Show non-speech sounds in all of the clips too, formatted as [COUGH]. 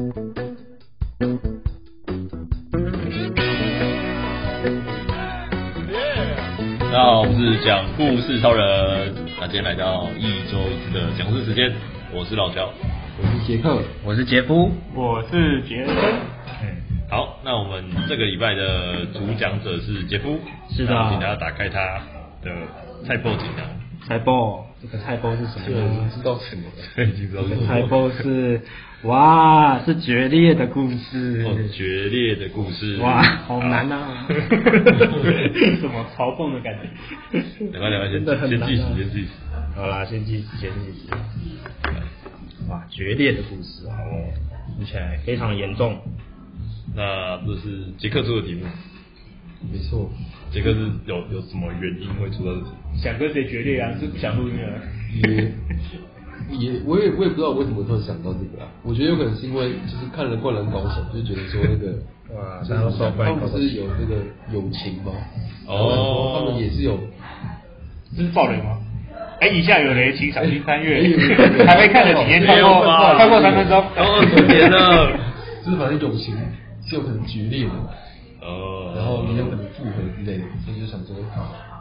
大家好，我是讲故事超人。那今天来到一周一次的讲故事时间，我是老乔，我是杰克，我是杰夫，我是杰森。嗯，好，那我们这个礼拜的主讲者是杰夫，是的，请大家打开他的菜脯锦囊。菜脯，这个菜脯是什么？已经知道什么了？已经知道什么？菜脯是。哇，是决裂的故事。哦，决裂的故事。哇，好难啊！[LAUGHS] [LAUGHS] 什么嘲讽的感觉？两块两位先先计时，先计时。好啦，先计时，先计时。哇，决裂的故事，好哦，听起来非常严重。那这是杰克出的题目。没错，杰克是有有什么原因会出到这题？想跟谁决裂啊？是不想录音啊？也也，我也我也不知道为什么突然想到这个啊。我觉得有可能是因为就是看了《灌篮高手》，就觉得说那个 [LAUGHS] 哇，他们不是有那个友情吗？哦，他们也是有，这是爆雷吗？哎，以下有雷，请小心参阅。[LAUGHS] 还没看的，请先跳过，跳过三分钟。哦，十年了，[LAUGHS] 就是反正友情是有可能决裂的，哦，然后你有可能复合之类的，所以就想说，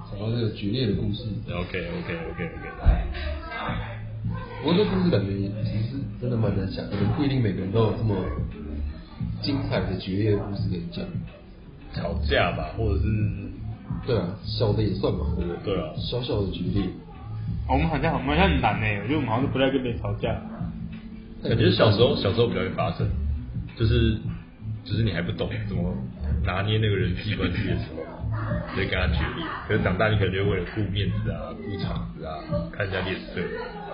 想到这个决裂的故事。OK OK OK OK。不过这故事感觉其实真的蛮难讲，可能不一定每个人都有这么精彩的决裂的故事可以讲。吵架吧，或者是对啊，小的也算吧，对不对？对啊，小小的决裂。我们好像我们好像很难呢，我觉得我们好像都不太跟别人吵架。感觉小时候小时候比较会发生，就是就是你还不懂怎么拿捏那个人际关系的时候。所以跟他决裂，可是长大你可能就为了顾面子啊、顾场子啊、看人家脸色，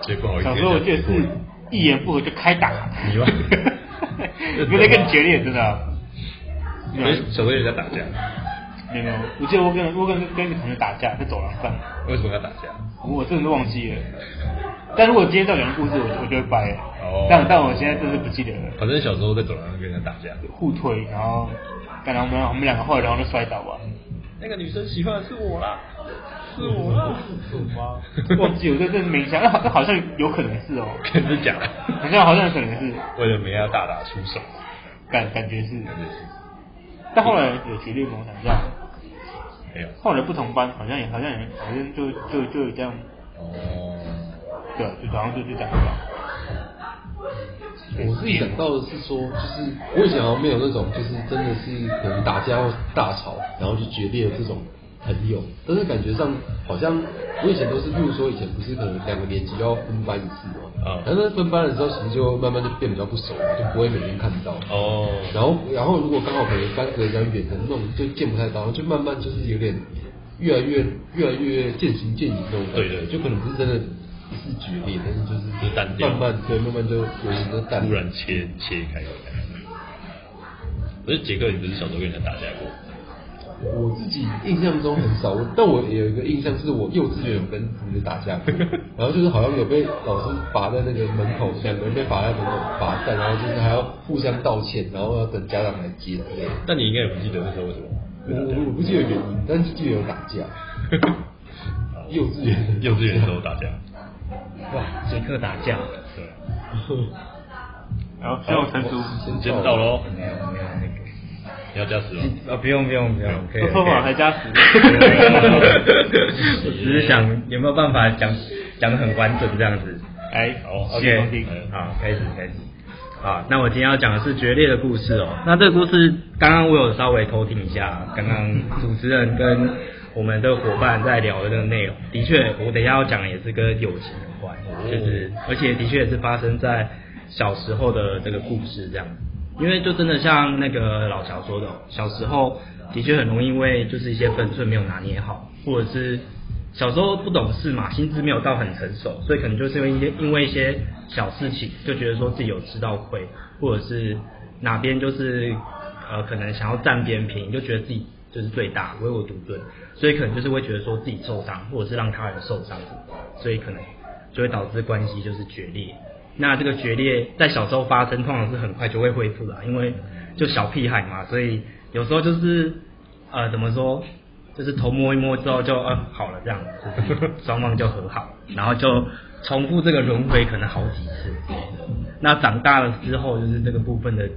所以不好意思。小时候我记得是一言不合就开打，你吗？[LAUGHS] 有点更决裂，真的。所以小时候也在打架。没有，我记得我跟我跟跟一个同学打架，在走廊上。为什么要打架？我真的都忘记了。但如果今天再讲故事，我我就会掰。哦。但但我现在真是不记得了。反正小时候在走廊上跟人家打架，互推，然后，然后我们我们两个后来然后就摔倒吧。那个女生喜欢的是我啦，是我啦，是吗？忘记我这真没印象，那好那好像有可能是哦，真的假的？好像好像可能是为了没要大打出手，感感觉是，感觉是。但后来有决裂吗？想这样？没有。后来不同班，好像也好像也好像就就就这样。哦。对，就好像就就这样。我自己想到的是说，就是我以前好像没有那种，就是真的是可能打架或大吵，然后就决裂的这种朋友。但是感觉上好像我以前都是，譬如说以前不是可能两个年级要分班一次嘛，啊，但是分班的时候其实就慢慢就变比较不熟，就不会每天看到。哦。然后然后如果刚好可能班隔比较远，可能那种就见不太到，就慢慢就是有点越来越越来越渐行渐远那种感觉。对对。就可能不是真的。是决裂，但是就是慢慢对，慢慢就有一个淡，突然切切开的感觉。可是杰克，你不是小时候跟人家打架过？我自己印象中很少，但我有一个印象是我幼稚园有跟同学打架过，[LAUGHS] 然后就是好像有被老师罚在那个门口，两个人被罚在门口罚站，然后就是还要互相道歉，然后要等家长来接之类的。但你应该也不记得那时候为什么？我我不记得原因，但是记得有打架。[LAUGHS] 幼稚园幼稚园的时候打架。哇，杰克打架，对，然后最后成熟，时间到喽，没有没有那个，你要加时吗？啊，不用不用不用，可以，说好还加时，[LAUGHS] 只是想有没有办法讲讲的很完整这样子，哎，好，OK，好，开始开始，好，那我今天要讲的是决裂的故事哦，那这个故事刚刚我有稍微偷听一下，刚刚主持人跟。我们的伙伴在聊的那个内容，的确，我等一下要讲的也是跟友情有关，就是，而且的确也是发生在小时候的这个故事这样。因为就真的像那个老乔说的，小时候的确很容易因为就是一些分寸没有拿捏好，或者是小时候不懂事嘛，心智没有到很成熟，所以可能就是因为一些因为一些小事情就觉得说自己有吃到亏，或者是哪边就是呃可能想要占别人便宜，就觉得自己。就是最大唯我独尊，所以可能就是会觉得说自己受伤，或者是让他人受伤，所以可能就会导致关系就是决裂。那这个决裂在小时候发生，通常是很快就会恢复的，因为就小屁孩嘛，所以有时候就是呃怎么说，就是头摸一摸之后就呃好了这样，就是 [LAUGHS] 双方就和好，然后就重复这个轮回可能好几次。那长大了之后，就是这个部分的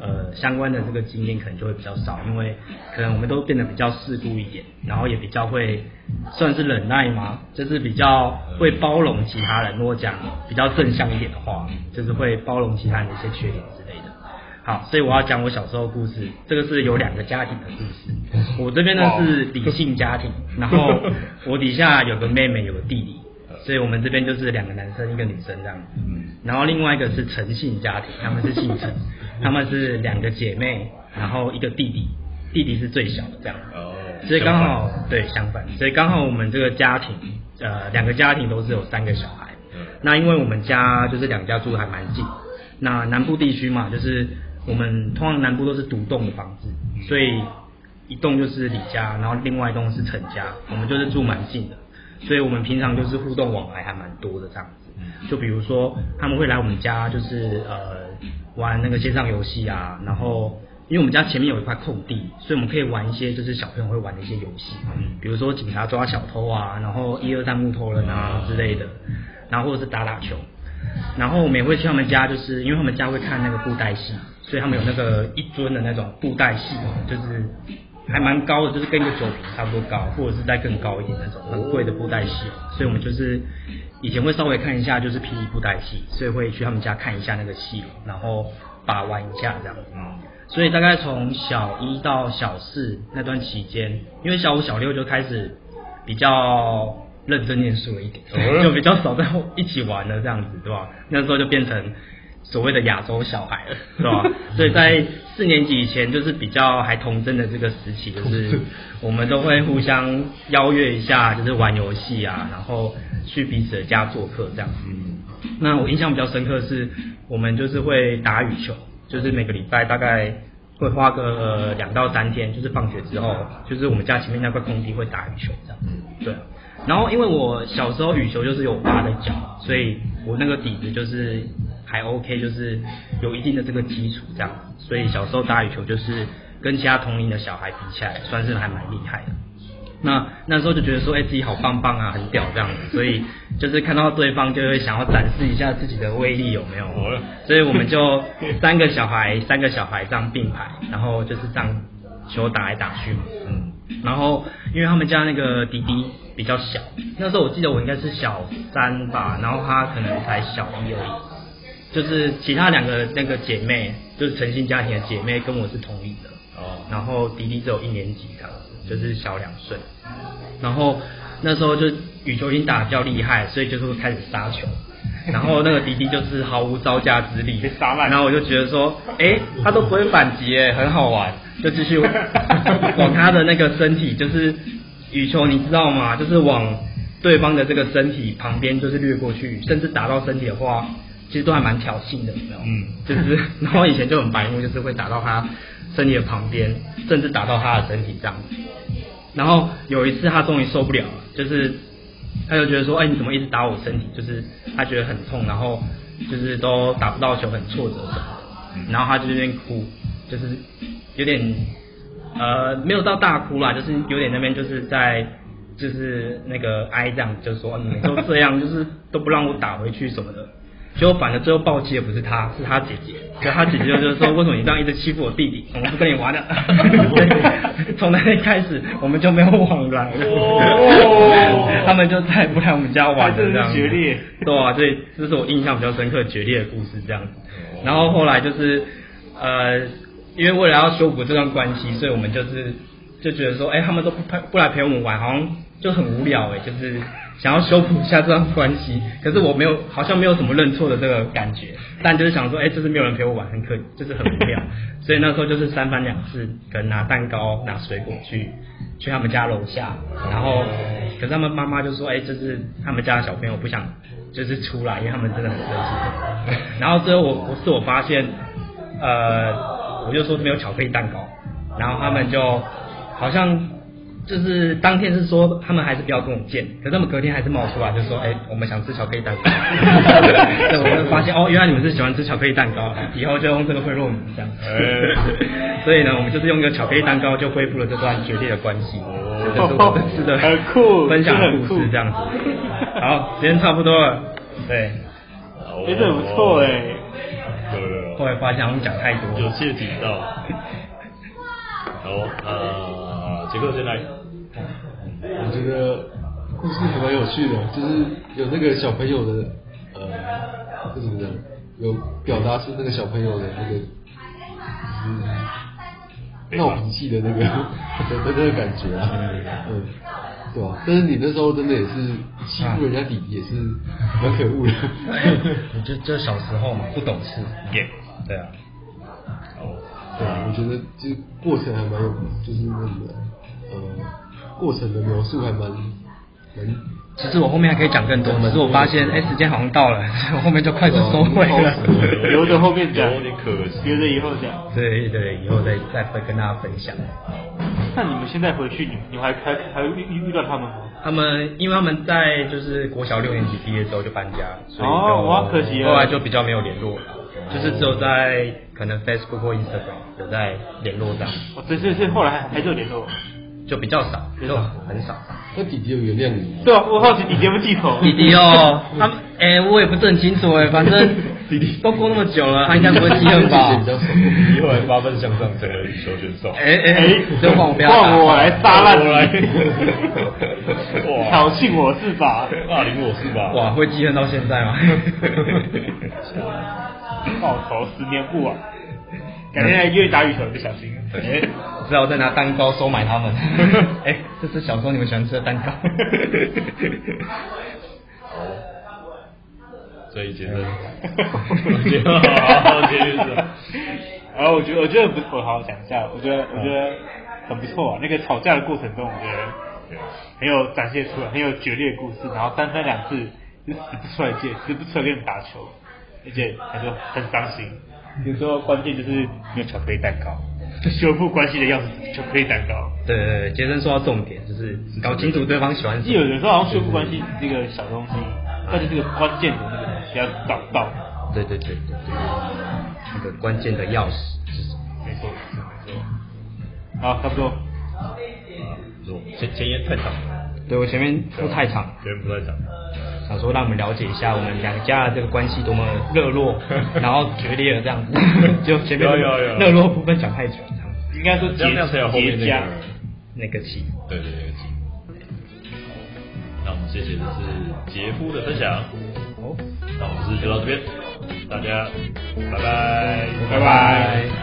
呃相关的这个经验可能就会比较少，因为可能我们都变得比较世故一点，然后也比较会算是忍耐嘛，就是比较会包容其他人。如果讲比较正向一点的话，就是会包容其他人的一些缺点之类的。好，所以我要讲我小时候的故事，这个是有两个家庭的故事。我这边呢是理性家庭，然后我底下有个妹妹，有个弟弟。所以我们这边就是两个男生一个女生这样子，然后另外一个是陈姓家庭，他们是姓陈，[LAUGHS] 他们是两个姐妹，然后一个弟弟，弟弟是最小的这样。哦。所以刚好对相反，所以刚好我们这个家庭，呃，两个家庭都是有三个小孩。那因为我们家就是两家住的还蛮近，那南部地区嘛，就是我们通常南部都是独栋的房子，所以一栋就是李家，然后另外一栋是陈家，我们就是住蛮近的。所以我们平常就是互动往来还蛮多的这样子，就比如说他们会来我们家，就是呃玩那个线上游戏啊，然后因为我们家前面有一块空地，所以我们可以玩一些就是小朋友会玩的一些游戏，比如说警察抓小偷啊，然后一二三木头人啊之类的，然后或者是打打球，然后我们也会去他们家，就是因为他们家会看那个布袋戏，所以他们有那个一尊的那种布袋戏，就是。还蛮高的，就是跟一个酒瓶差不多高，或者是再更高一点那种很贵的布袋戏，所以我们就是以前会稍微看一下，就是霹雳布袋戏，所以会去他们家看一下那个戏，然后把玩一下这样子。所以大概从小一到小四那段期间，因为小五小六就开始比较认真念书了一点，[LAUGHS] 就比较少在一起玩了这样子，对吧？那时候就变成。所谓的亚洲小孩了，是吧？[LAUGHS] 所以在四年级以前，就是比较还童真的这个时期，就是我们都会互相邀约一下，就是玩游戏啊，然后去彼此的家做客这样子。那我印象比较深刻是，我们就是会打羽球，就是每个礼拜大概会花个两到三天，就是放学之后，就是我们家前面那块空地会打羽球这样。对。然后因为我小时候羽球就是有八的脚，所以我那个底子就是。还 OK，就是有一定的这个基础这样，所以小时候打羽球就是跟其他同龄的小孩比起来，算是还蛮厉害的。那那时候就觉得说，哎，自己好棒棒啊，很屌这样子，所以就是看到对方就会想要展示一下自己的威力有没有？所以我们就三个小孩，[LAUGHS] 三个小孩这样并排，然后就是这样球打来打去嘛。嗯。然后因为他们家那个弟弟比较小，那时候我记得我应该是小三吧，然后他可能才小一而已。就是其他两个那个姐妹，就是陈姓家庭的姐妹，跟我是同龄的。哦。然后迪迪只有一年级这样子，就是小两岁。然后那时候就羽球已经打得比较厉害，所以就是开始杀球。[LAUGHS] 然后那个迪迪就是毫无招架之力。被杀烂。然后我就觉得说，哎，他都不会反击，哎，很好玩，就继续 [LAUGHS] 往他的那个身体，就是羽球，你知道吗？就是往对方的这个身体旁边，就是掠过去，甚至打到身体的话。其实都还蛮挑衅的，有没有？嗯，就是，[LAUGHS] 然后以前就很白目，就是会打到他身体的旁边，甚至打到他的身体这样子。然后有一次他终于受不了了，就是他就觉得说，哎，你怎么一直打我身体？就是他觉得很痛，然后就是都打不到球，很挫折什么的。然后他就在那边哭，就是有点呃没有到大哭啦，就是有点那边就是在就是那个哀这样，就是说你都这样，就是都不让我打回去什么的。就反正最后暴击的不是他，是他姐姐。就他姐姐就是说，为什么你这样一直欺负我弟弟？我们不跟你玩了。[LAUGHS] 从那天开始，我们就没有往来了。哦、[LAUGHS] 他们就再也不来我们家玩了，这样子。决裂。对啊，所以这是我印象比较深刻决裂的故事，这样子。然后后来就是呃，因为为了要修补这段关系，所以我们就是就觉得说，哎，他们都不陪不来陪我们玩，好像就很无聊哎，就是。想要修补一下这段关系，可是我没有，好像没有什么认错的这个感觉，但就是想说，哎，就是没有人陪我玩，很可，就是很无聊，[LAUGHS] 所以那时候就是三番两次，可能拿蛋糕、拿水果去去他们家楼下，然后，可是他们妈妈就说，哎，就是他们家的小朋友不想就是出来，因为他们真的很生气。[LAUGHS] 然后最后我不是我发现，呃，我就说没有巧克力蛋糕，然后他们就好像。就是当天是说他们还是不要跟我见，可是他们隔天还是冒出来，就说哎、欸，我们想吃巧克力蛋糕。[LAUGHS] 对，我就发现哦，原来你们是喜欢吃巧克力蛋糕，以后就用这个贿赂你们这样。[LAUGHS] 所以呢，我们就是用一个巧克力蛋糕就恢复了这段决裂的关系。哦，是的，很酷，分享的故事这样子。好，时间差不多了，对，其实很不错哎。后来发现我们讲太多，有窃听到。[LAUGHS] 好，呃，杰克先来。我觉得故事还蛮有趣的，就是有那个小朋友的，呃，这怎么讲？有表达出那个小朋友的那个，就是闹脾气的那个 [LAUGHS] 的那个感觉啊，嗯，对吧？但是你那时候真的也是欺负人家弟弟，也是蛮可恶的。[LAUGHS] 就就小时候嘛，不懂事。耶，对啊。哦，对啊，我觉得就过程还蛮有，就是那个，呃。过程的描述还蛮蛮，其实我后面还可以讲更多，可是我发现哎，时间好像到了，[LAUGHS] 我后面就快速收尾了，留着后面讲，有点可惜，留着以后讲。对对，以后再再会跟大家分享。那你们现在回去，你你还还还遇遇到他们吗？他们因为他们在就是国小六年级毕业之后就搬家，所以哦，哇，可惜后来就比较没有联络了，就是只有在可能 Facebook 或 Instagram 有在联络上。哦，对对对，后来还还是有联络。就比较少，就很少。那弟弟有原谅你吗？对啊，我好奇弟弟有没有记仇？弟弟哦，[LAUGHS] 他哎，我也不是很清楚哎，[LAUGHS] 反正弟弟都过那么久了，他应该不会记恨吧？以后来八分向上成了羽球选手。哎哎，就换我不要换我来杀烂 [LAUGHS] 我来。挑衅我是吧？霸凌我是吧？哇，会记恨到现在吗？报仇十年不晚。改天来约你打羽球就小心。哎，知道再拿蛋糕收买他们。[LAUGHS] 哎，这是小时候你们喜欢吃的蛋糕。好，这一节的。好，继续说。然后我觉得，我觉得不错，好好讲一下。我觉得，我觉得很不错啊。那个吵架的过程中，我觉得很有展现出来，很有决裂的故事。然后三番两次就死不出来借，死不出来跟你打球，而且他就很伤心。有时候关键就是没有巧克力蛋糕，[LAUGHS] 修复关系的钥匙，巧克力蛋糕。对对对，杰森说到重点，就是搞清楚对方喜欢什么。有人说好像修复关系这个小东西，但是这个关键的那个东西要找到。对对对对对，那个关键的钥匙是什么？没错没错。好，差不多。啊，前前言太长了。对，我前面铺太长，前面铺太长。想说让我们了解一下我们两家的这个关系多么热络，[LAUGHS] 然后决裂了这样子，就前面热络部分讲太久，这样子。应该说结结后面那个那个气。对对对，那个气。那我们谢谢的是杰夫的分享。好，那我们是就到这边，大家拜拜，拜拜。